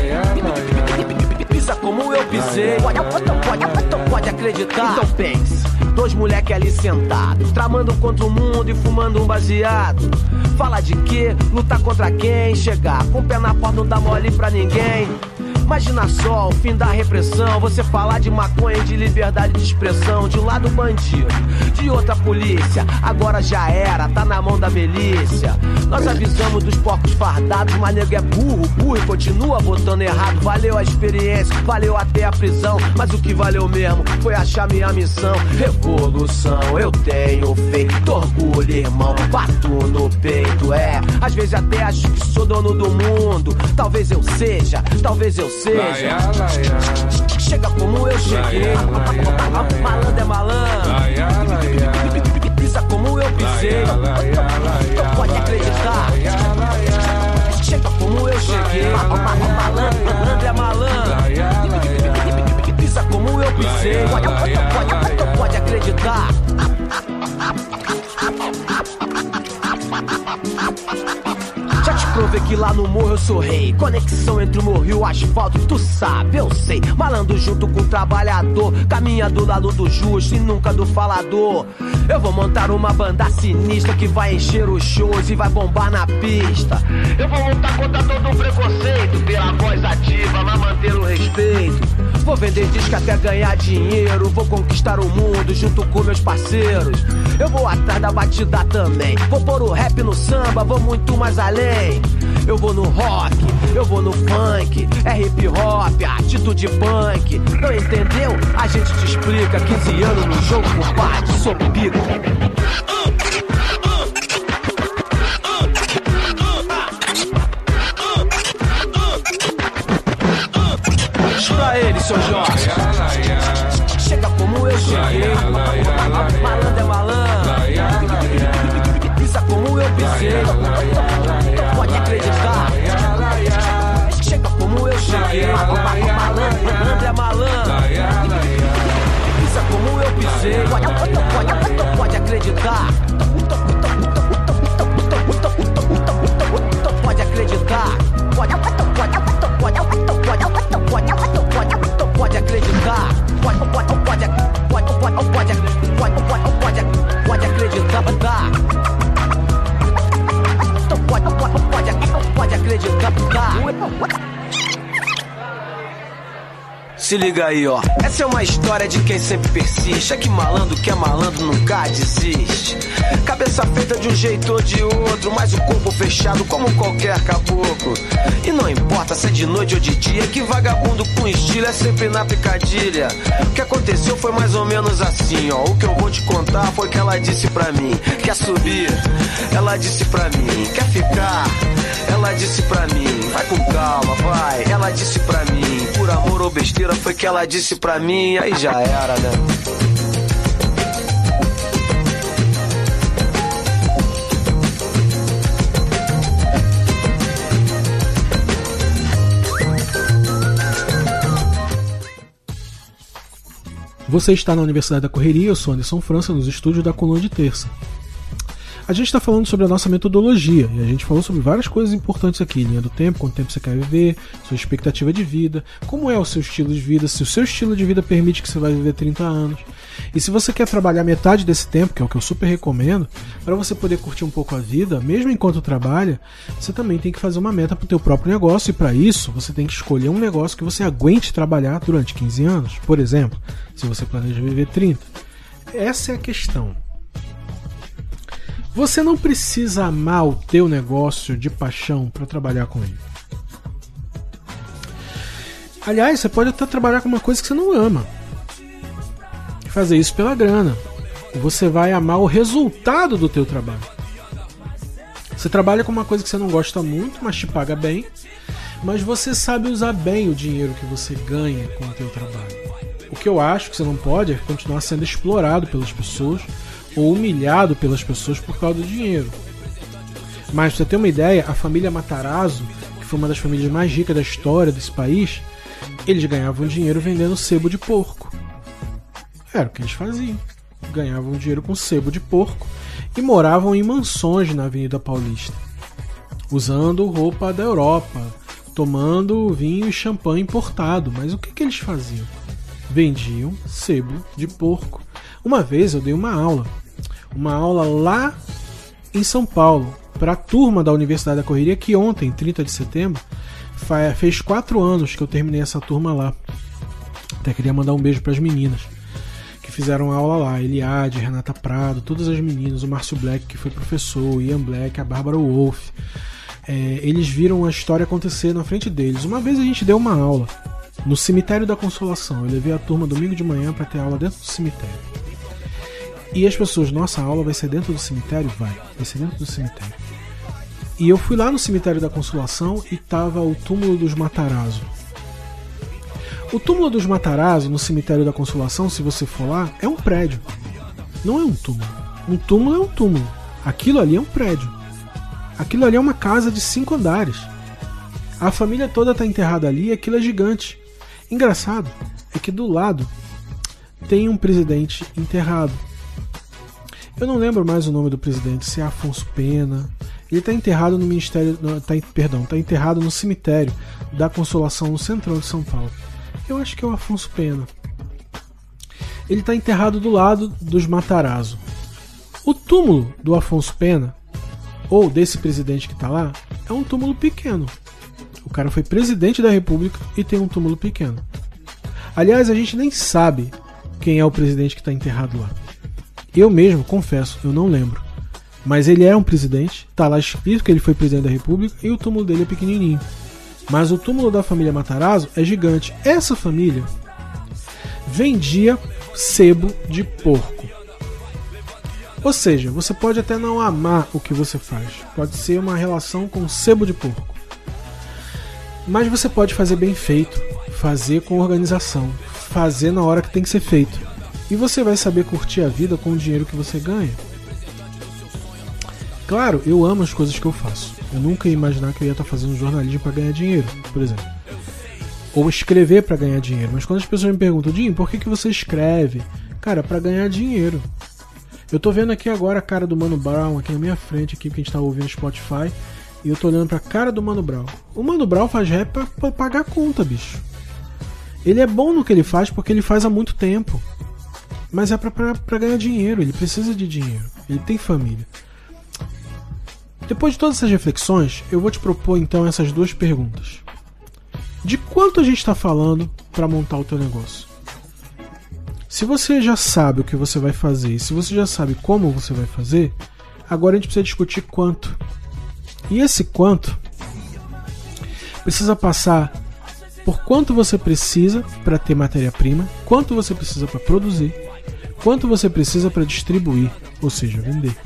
Pisa como eu pisei, pode, pode acreditar. Então pense. Dois moleque ali sentados, tramando contra o mundo e fumando um baseado. Fala de quê? Lutar contra quem? Chegar com o pé na porta não dá mole pra ninguém. Imagina só o fim da repressão. Você falar de maconha, de liberdade de expressão. De um lado bandido, de outra polícia. Agora já era, tá na mão da milícia. Nós avisamos dos porcos fardados, mas nego é burro, burro e continua botando errado. Valeu a experiência, valeu até a prisão. Mas o que valeu mesmo foi achar minha missão. Revolução, eu tenho feito orgulho, irmão. Bato no peito, é. Às vezes até acho que sou dono do mundo. Talvez eu seja, talvez eu seja. Chega como eu cheguei. Malandro é malandro. Pisa como eu pisei. Pode acreditar. Chega como eu cheguei. Malandro, malandro é malandro. Pisa como eu pisei. Pode acreditar. Provei que lá no morro eu sou rei. Conexão entre o morro e o asfalto, tu sabe, eu sei. Malandro junto com o trabalhador, caminha do lado do justo e nunca do falador. Eu vou montar uma banda sinistra que vai encher os shows e vai bombar na pista. Eu vou lutar contra todo o preconceito, pela voz ativa, mas manter o respeito. Vou vender disco até ganhar dinheiro. Vou conquistar o mundo junto com meus parceiros. Eu vou atrás da batida também. Vou pôr o rap no samba, vou muito mais além. Eu vou no rock, eu vou no funk. É hip hop, atitude punk. Não entendeu? A gente te explica. 15 anos no jogo, compadre, sou pico. Pra ele, seu Jorge. Chega como eu cheguei. Malandro é malandro. Pisa como eu pisei. Pode acreditar. Chega como eu cheguei. Malandro, é malandro. Pisa como eu pisei. Pode acreditar. Pode acreditar. Pode, pode, Goodbye. What, what, what? Se liga aí, ó. Essa é uma história de quem sempre persiste. É que malandro que é malandro nunca desiste. Cabeça feita de um jeito ou de outro, mas o corpo fechado como qualquer caboclo. E não importa se é de noite ou de dia, que vagabundo com estilo é sempre na picadilha. O que aconteceu foi mais ou menos assim, ó. O que eu vou te contar foi que ela disse pra mim: quer subir? Ela disse pra mim: quer ficar? Ela disse pra mim: vai com calma, vai. Ela disse pra mim: por amor ou besteira foi que ela disse pra mim, aí já era, né? Você está na Universidade da Correria, eu sou Anderson França, nos estúdios da Coluna de Terça. A gente está falando sobre a nossa metodologia e a gente falou sobre várias coisas importantes aqui: linha do tempo, quanto tempo você quer viver, sua expectativa de vida, como é o seu estilo de vida, se o seu estilo de vida permite que você vai viver 30 anos. E se você quer trabalhar metade desse tempo, que é o que eu super recomendo, para você poder curtir um pouco a vida, mesmo enquanto trabalha, você também tem que fazer uma meta para o teu próprio negócio e para isso você tem que escolher um negócio que você aguente trabalhar durante 15 anos. Por exemplo, se você planeja viver 30. Essa é a questão. Você não precisa amar o teu negócio de paixão para trabalhar com ele. Aliás, você pode até trabalhar com uma coisa que você não ama. Fazer isso pela grana. Você vai amar o resultado do teu trabalho. Você trabalha com uma coisa que você não gosta muito, mas te paga bem, mas você sabe usar bem o dinheiro que você ganha com o teu trabalho. O que eu acho que você não pode é continuar sendo explorado pelas pessoas ou humilhado pelas pessoas por causa do dinheiro. Mas pra você ter uma ideia, a família Matarazzo, que foi uma das famílias mais ricas da história desse país, eles ganhavam dinheiro vendendo sebo de porco. Era o que eles faziam. Ganhavam dinheiro com sebo de porco e moravam em mansões na Avenida Paulista, usando roupa da Europa, tomando vinho e champanhe importado. Mas o que, que eles faziam? Vendiam sebo de porco. Uma vez eu dei uma aula, uma aula lá em São Paulo, para a turma da Universidade da Correria, que ontem, 30 de setembro, fez quatro anos que eu terminei essa turma lá. Até queria mandar um beijo para as meninas que fizeram aula lá. Eliade, Renata Prado, todas as meninas, o Márcio Black, que foi professor, o Ian Black, a Bárbara Wolff. É, eles viram a história acontecer na frente deles. Uma vez a gente deu uma aula no Cemitério da Consolação. Eu levei a turma domingo de manhã para ter aula dentro do cemitério. E as pessoas, nossa, a aula vai ser dentro do cemitério? Vai, vai ser dentro do cemitério. E eu fui lá no cemitério da Consolação e tava o túmulo dos Matarazzo. O túmulo dos Matarazzo, no cemitério da Consolação, se você for lá, é um prédio. Não é um túmulo. Um túmulo é um túmulo. Aquilo ali é um prédio. Aquilo ali é uma casa de cinco andares. A família toda está enterrada ali e aquilo é gigante. Engraçado é que do lado tem um presidente enterrado. Eu não lembro mais o nome do presidente, se é Afonso Pena, ele está enterrado no Ministério. Tá, perdão, está enterrado no cemitério da Consolação, no centrão de São Paulo. Eu acho que é o Afonso Pena. Ele está enterrado do lado dos Matarazzo. O túmulo do Afonso Pena, ou desse presidente que está lá, é um túmulo pequeno. O cara foi presidente da República e tem um túmulo pequeno. Aliás, a gente nem sabe quem é o presidente que está enterrado lá. Eu mesmo, confesso, eu não lembro. Mas ele é um presidente, tá lá escrito que ele foi presidente da República e o túmulo dele é pequenininho. Mas o túmulo da família Matarazzo é gigante. Essa família vendia sebo de porco. Ou seja, você pode até não amar o que você faz, pode ser uma relação com sebo de porco. Mas você pode fazer bem feito, fazer com organização, fazer na hora que tem que ser feito. E você vai saber curtir a vida com o dinheiro que você ganha. Claro, eu amo as coisas que eu faço. Eu nunca ia imaginar que eu ia estar fazendo jornalismo para ganhar dinheiro, por exemplo. Ou escrever para ganhar dinheiro. Mas quando as pessoas me perguntam, Jim, por que, que você escreve? Cara, para ganhar dinheiro. Eu tô vendo aqui agora a cara do Mano Brown aqui na minha frente, aqui que a gente tá ouvindo Spotify. E eu tô olhando pra cara do Mano Brown. O Mano Brown faz rap pra, pra pagar conta, bicho. Ele é bom no que ele faz porque ele faz há muito tempo. Mas é pra ganhar dinheiro, ele precisa de dinheiro. Ele tem família. Depois de todas essas reflexões, eu vou te propor então essas duas perguntas. De quanto a gente está falando para montar o teu negócio? Se você já sabe o que você vai fazer e se você já sabe como você vai fazer, agora a gente precisa discutir quanto. E esse quanto precisa passar por quanto você precisa para ter matéria-prima, quanto você precisa para produzir, quanto você precisa para distribuir, ou seja, vender.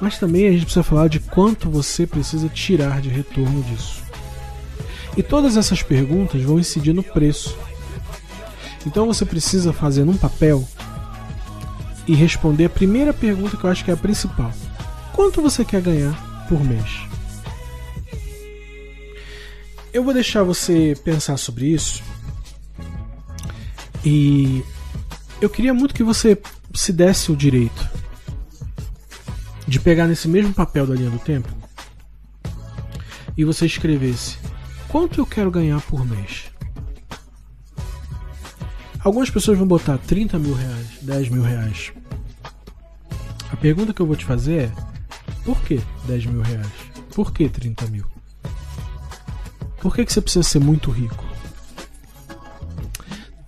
Mas também a gente precisa falar de quanto você precisa tirar de retorno disso. E todas essas perguntas vão incidir no preço. Então você precisa fazer num papel e responder a primeira pergunta que eu acho que é a principal: quanto você quer ganhar por mês? Eu vou deixar você pensar sobre isso. E eu queria muito que você se desse o direito de pegar nesse mesmo papel da linha do tempo e você escrevesse quanto eu quero ganhar por mês. Algumas pessoas vão botar 30 mil reais, 10 mil reais. A pergunta que eu vou te fazer é: por que 10 mil reais? Por que 30 mil? Por que, que você precisa ser muito rico?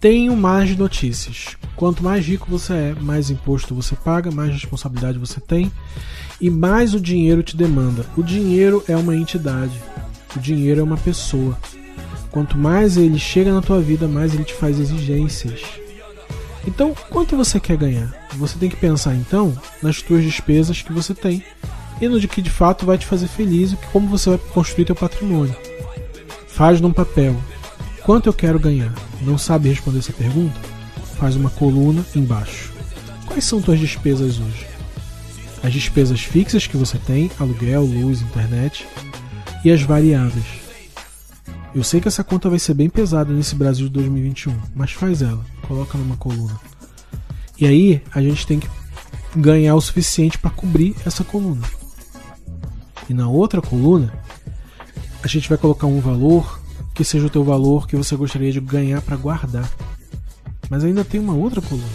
Tenho mais notícias. Quanto mais rico você é, mais imposto você paga, mais responsabilidade você tem e mais o dinheiro te demanda. O dinheiro é uma entidade, o dinheiro é uma pessoa. Quanto mais ele chega na tua vida, mais ele te faz exigências. Então, quanto você quer ganhar? Você tem que pensar então nas tuas despesas que você tem e no de que de fato vai te fazer feliz e como você vai construir teu patrimônio. Faz num papel. Quanto eu quero ganhar? Não sabe responder essa pergunta? faz uma coluna embaixo. Quais são tuas despesas hoje? As despesas fixas que você tem, aluguel, luz, internet, e as variáveis. Eu sei que essa conta vai ser bem pesada nesse Brasil de 2021, mas faz ela, coloca numa coluna. E aí a gente tem que ganhar o suficiente para cobrir essa coluna. E na outra coluna, a gente vai colocar um valor que seja o teu valor que você gostaria de ganhar para guardar. Mas ainda tem uma outra coluna,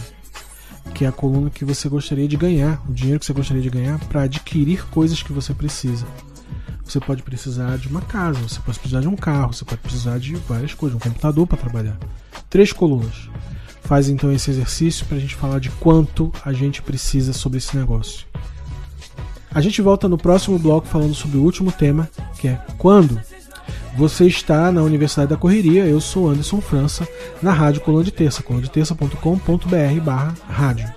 que é a coluna que você gostaria de ganhar, o dinheiro que você gostaria de ganhar para adquirir coisas que você precisa. Você pode precisar de uma casa, você pode precisar de um carro, você pode precisar de várias coisas, um computador para trabalhar. Três colunas. Faz então esse exercício para a gente falar de quanto a gente precisa sobre esse negócio. A gente volta no próximo bloco falando sobre o último tema, que é quando você está na Universidade da Correria, eu sou Anderson França, na Rádio Coluna de Terça, colunadeterça.com.br barra rádio.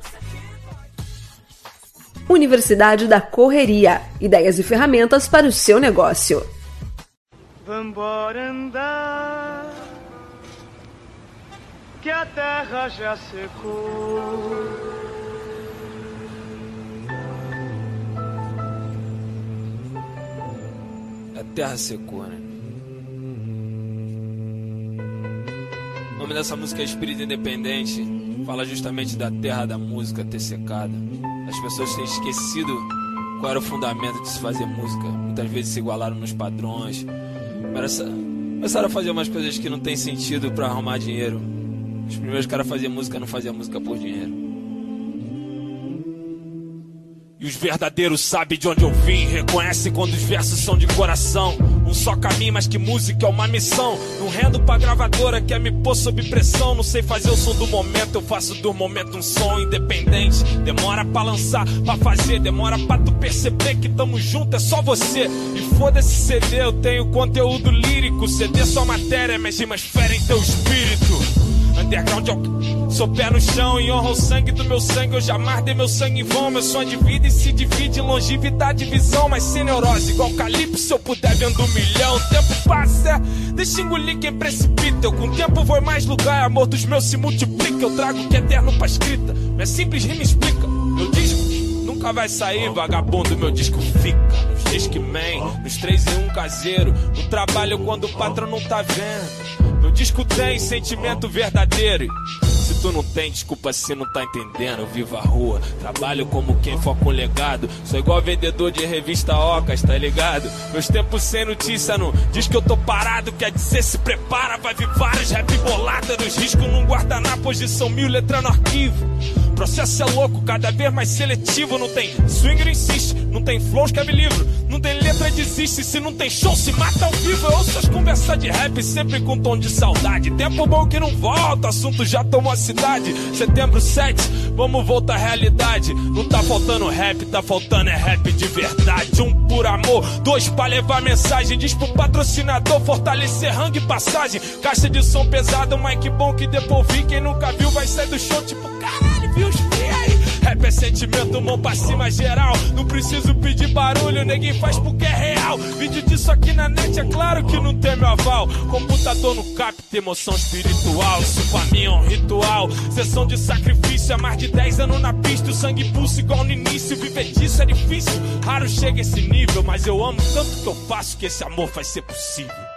Universidade da Correria, ideias e ferramentas para o seu negócio. Vambora andar, que a terra já secou. A terra secou, né? Nome dessa música é Espírito Independente. Fala justamente da terra da música ter secado. As pessoas têm esquecido qual era o fundamento de se fazer música. Muitas vezes se igualaram nos padrões. Começaram a fazer umas coisas que não tem sentido para arrumar dinheiro. Os primeiros caras faziam música não faziam música por dinheiro. E os verdadeiros sabem de onde eu vim, reconhecem quando os versos são de coração. Um só caminho, mas que música é uma missão. Não rendo pra gravadora, quer me pôr sob pressão. Não sei fazer o som do momento, eu faço do momento um som independente. Demora pra lançar, pra fazer, demora pra tu perceber que tamo junto, é só você. E foda-se CD, eu tenho conteúdo lírico. CD só matéria, mas rimas ferem teu espírito. Underground eu sou pé no chão e honra o sangue do meu sangue. Eu jamais dei meu sangue em vão. Meu sonho de vida e se divide em longevidade e visão. Mas sem neurose, igual Calypso, se eu puder vendo um milhão. O tempo passa, é, deixa engolir quem precipita. Eu com o tempo vou em mais lugar, amor dos meus se multiplica. Eu trago o que é eterno pra escrita. Minha simples rima explica. Meu disco nunca vai sair, vagabundo. Meu disco fica nos Discman, nos 3 em 1 caseiro. No trabalho quando o patrão não tá vendo. Disco tem sentimento verdadeiro. Se tu não tem, desculpa se não tá entendendo. Eu vivo a rua, trabalho como quem foca um legado. Sou igual vendedor de revista Ocas, tá ligado? Meus tempos sem notícia não diz que eu tô parado. Quer dizer, se prepara, vai vir vários rap bolada nos riscos num guardanapo. Posição mil, letra no arquivo. Processo é louco, cada vez mais seletivo. Não tem swinger, insiste. Não tem flow, escreve livro. Não tem letra, desiste. Se não tem show, se mata ao vivo. Eu ouço as conversas de rap sempre com tom de saudade. Tempo bom que não volta, assunto já tomou a cidade. Setembro 7, vamos voltar à realidade. Não tá faltando rap, tá faltando é rap de verdade. Um por amor, dois pra levar mensagem. Diz pro patrocinador fortalecer e passagem. Caixa de som pesado, mic bom que depois vi. Quem nunca viu vai sair do show tipo aí. Rap é sentimento, mão pra cima geral. Não preciso pedir barulho, ninguém faz porque é real. Vídeo disso aqui na net, é claro que não tem meu aval. Computador no capta emoção espiritual. Isso pra mim é um ritual. Sessão de sacrifício, há mais de 10 anos na pista. O sangue pulsa igual no início. Viver disso é difícil. Raro chega esse nível, mas eu amo tanto que eu faço que esse amor vai ser possível.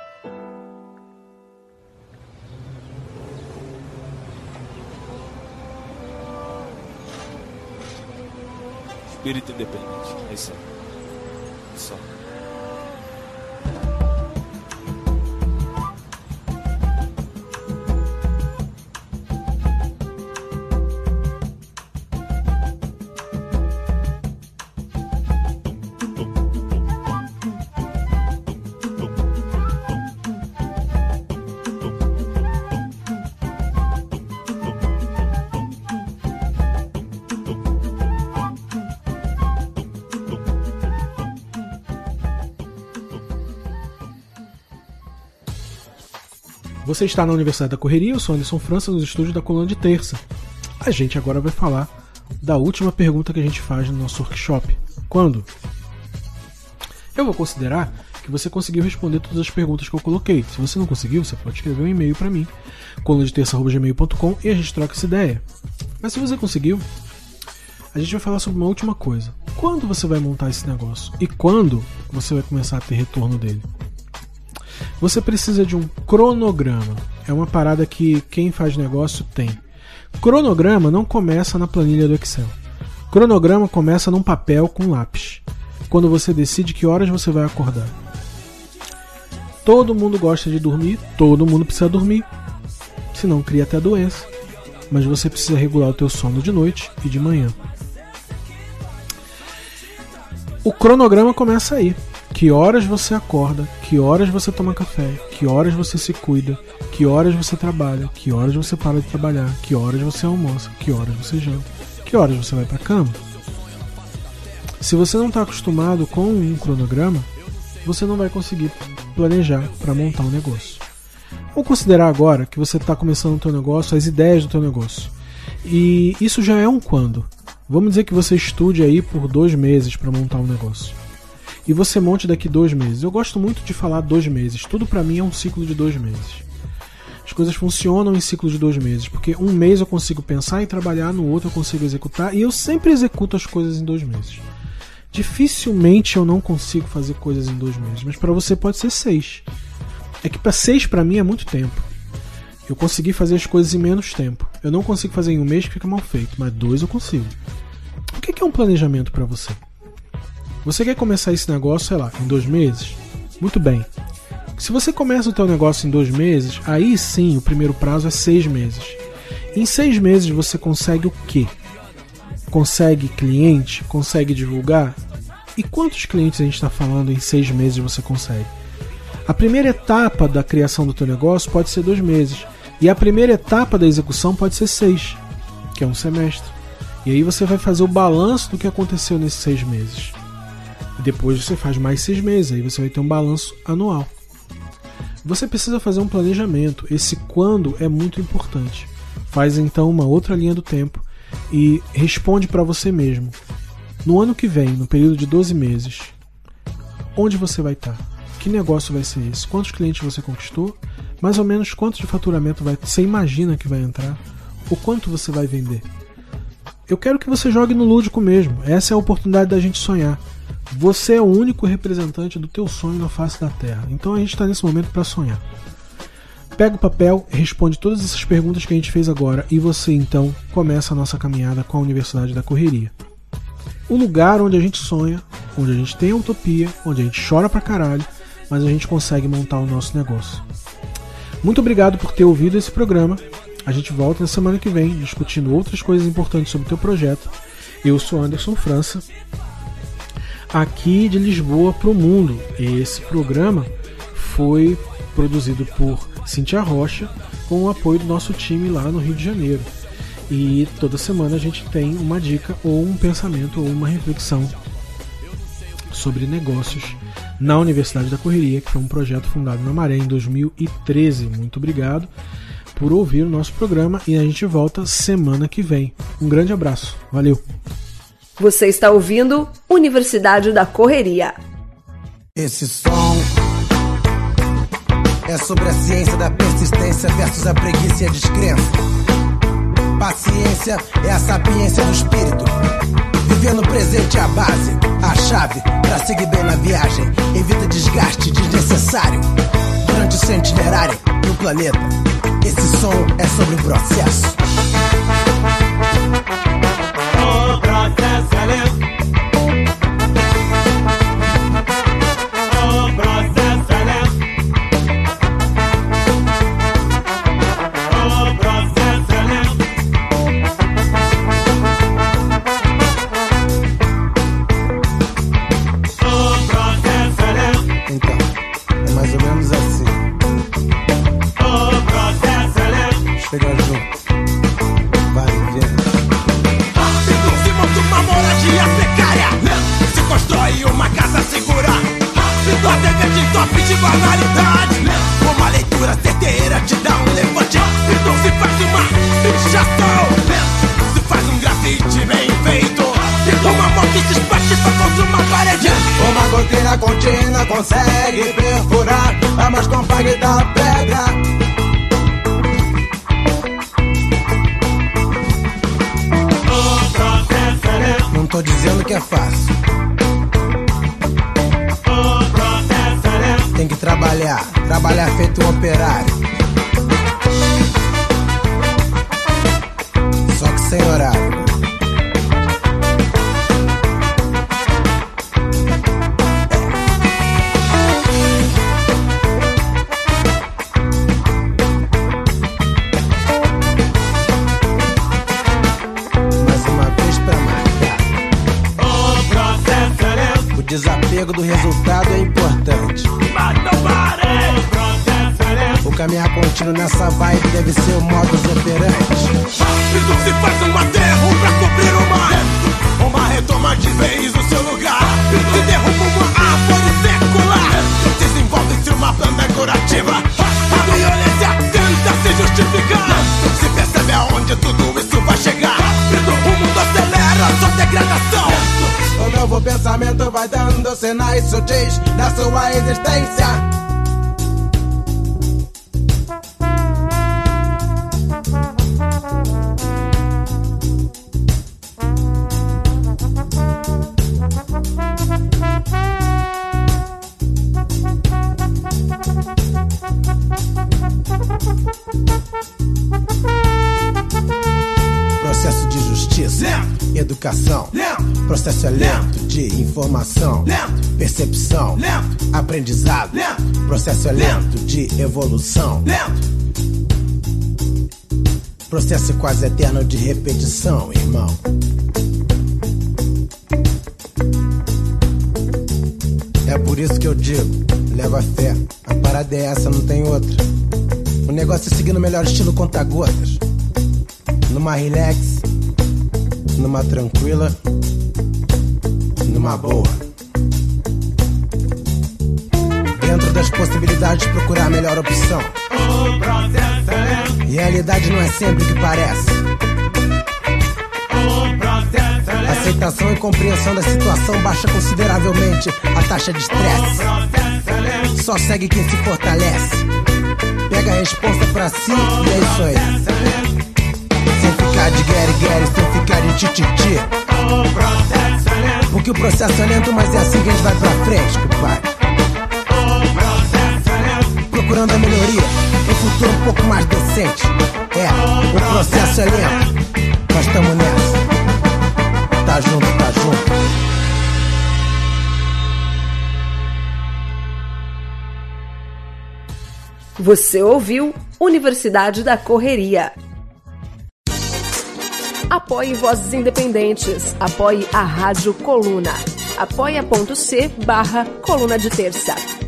Espírito independente. É isso aí. Você está na Universidade da Correria, eu sou Anderson França, nos estúdios da Coluna de Terça. A gente agora vai falar da última pergunta que a gente faz no nosso workshop. Quando? Eu vou considerar que você conseguiu responder todas as perguntas que eu coloquei. Se você não conseguiu, você pode escrever um e-mail para mim, colunadeterça.gmail.com e a gente troca essa ideia. Mas se você conseguiu, a gente vai falar sobre uma última coisa. Quando você vai montar esse negócio? E quando você vai começar a ter retorno dele? Você precisa de um cronograma. É uma parada que quem faz negócio tem. Cronograma não começa na planilha do Excel. Cronograma começa num papel com lápis. Quando você decide que horas você vai acordar. Todo mundo gosta de dormir, todo mundo precisa dormir. Senão cria até doença. Mas você precisa regular o teu sono de noite e de manhã. O cronograma começa aí. Que horas você acorda, que horas você toma café, que horas você se cuida, que horas você trabalha, que horas você para de trabalhar, que horas você almoça, que horas você janta, que horas você vai para cama. Se você não está acostumado com um cronograma, você não vai conseguir planejar para montar um negócio. Vamos considerar agora que você está começando o teu negócio, as ideias do teu negócio. E isso já é um quando. Vamos dizer que você estude aí por dois meses para montar um negócio. E você monte daqui dois meses. Eu gosto muito de falar dois meses. Tudo para mim é um ciclo de dois meses. As coisas funcionam em ciclos de dois meses, porque um mês eu consigo pensar e trabalhar, no outro eu consigo executar, e eu sempre executo as coisas em dois meses. Dificilmente eu não consigo fazer coisas em dois meses, mas para você pode ser seis. É que para seis para mim é muito tempo. Eu consegui fazer as coisas em menos tempo. Eu não consigo fazer em um mês que fica mal feito, mas dois eu consigo. O que é um planejamento para você? Você quer começar esse negócio, sei lá, em dois meses? Muito bem. Se você começa o teu negócio em dois meses, aí sim o primeiro prazo é seis meses. Em seis meses você consegue o quê? Consegue cliente? Consegue divulgar? E quantos clientes a gente está falando em seis meses você consegue? A primeira etapa da criação do teu negócio pode ser dois meses. E a primeira etapa da execução pode ser seis, que é um semestre. E aí você vai fazer o balanço do que aconteceu nesses seis meses. Depois você faz mais seis meses, aí você vai ter um balanço anual. Você precisa fazer um planejamento. Esse quando é muito importante. Faz então uma outra linha do tempo e responde para você mesmo. No ano que vem, no período de 12 meses, onde você vai estar? Que negócio vai ser esse? Quantos clientes você conquistou? Mais ou menos quanto de faturamento vai, você imagina que vai entrar? O quanto você vai vender? Eu quero que você jogue no lúdico mesmo. Essa é a oportunidade da gente sonhar. Você é o único representante do teu sonho na face da Terra. Então a gente está nesse momento para sonhar. Pega o papel, responde todas essas perguntas que a gente fez agora e você então começa a nossa caminhada com a Universidade da Correria. O lugar onde a gente sonha, onde a gente tem a utopia, onde a gente chora pra caralho, mas a gente consegue montar o nosso negócio. Muito obrigado por ter ouvido esse programa. A gente volta na semana que vem discutindo outras coisas importantes sobre o teu projeto. Eu sou Anderson França, aqui de Lisboa para o mundo. Esse programa foi produzido por Cintia Rocha com o apoio do nosso time lá no Rio de Janeiro. E toda semana a gente tem uma dica ou um pensamento ou uma reflexão sobre negócios na Universidade da Correria, que foi um projeto fundado na Maré em 2013. Muito obrigado por ouvir o nosso programa e a gente volta semana que vem. Um grande abraço. Valeu. Você está ouvindo Universidade da Correria. Esse som é sobre a ciência da persistência versus a preguiça e a descrença. Paciência é a sapiência do espírito. Viver no presente é a base, a chave para seguir bem na viagem. Evita desgaste desnecessário durante o seu itinerário no planeta. Esse som é sobre o processo. O processo Batalha contínua consegue perfurar a mais compacta pedra. É lento, Não tô dizendo que é fácil. Tem que trabalhar, trabalhar feito um operário. Só que sem horário. O desapego do resultado é importante. O caminhar contínuo nessa vibe deve ser o modus operandi. se faz um aterro pra cobrir o mar. Uma retoma de vez o seu lugar. Se derruba uma árvore secular. Desenvolve-se uma planta curativa. Rápido e olha se atenta a se justificar. Se percebe aonde tudo isso vai chegar. Degradação. O novo pensamento vai dando sinais sutis da sua existência. Processo de justiça, Lento. educação. Lento. Processo é lento de informação, Lento. percepção, Lento. aprendizado. Lento. Processo é lento de evolução. Lento. Processo quase eterno de repetição, irmão. É por isso que eu digo, leva fé. A parada é essa, não tem outra. O negócio é seguir no melhor estilo conta-gotas. Numa relax, numa tranquila, numa boa. Dentro das possibilidades, procurar a melhor opção. Realidade não é sempre o que parece. Aceitação e compreensão da situação baixa consideravelmente a taxa de estresse. Só segue quem se fortalece. Pega a responsa pra si e é isso aí. Ficar de guerre-guerre, sem ficar de tititi. Porque o processo é lento, mas é assim que a gente vai pra frente, compadre. Procurando a melhoria, um futuro um pouco mais decente. É, o processo é lento, mas tamo nessa. Tá junto, tá junto. Você ouviu Universidade da Correria. Apoie Vozes Independentes. Apoie a Rádio Coluna. apoia.c barra Coluna de Terça.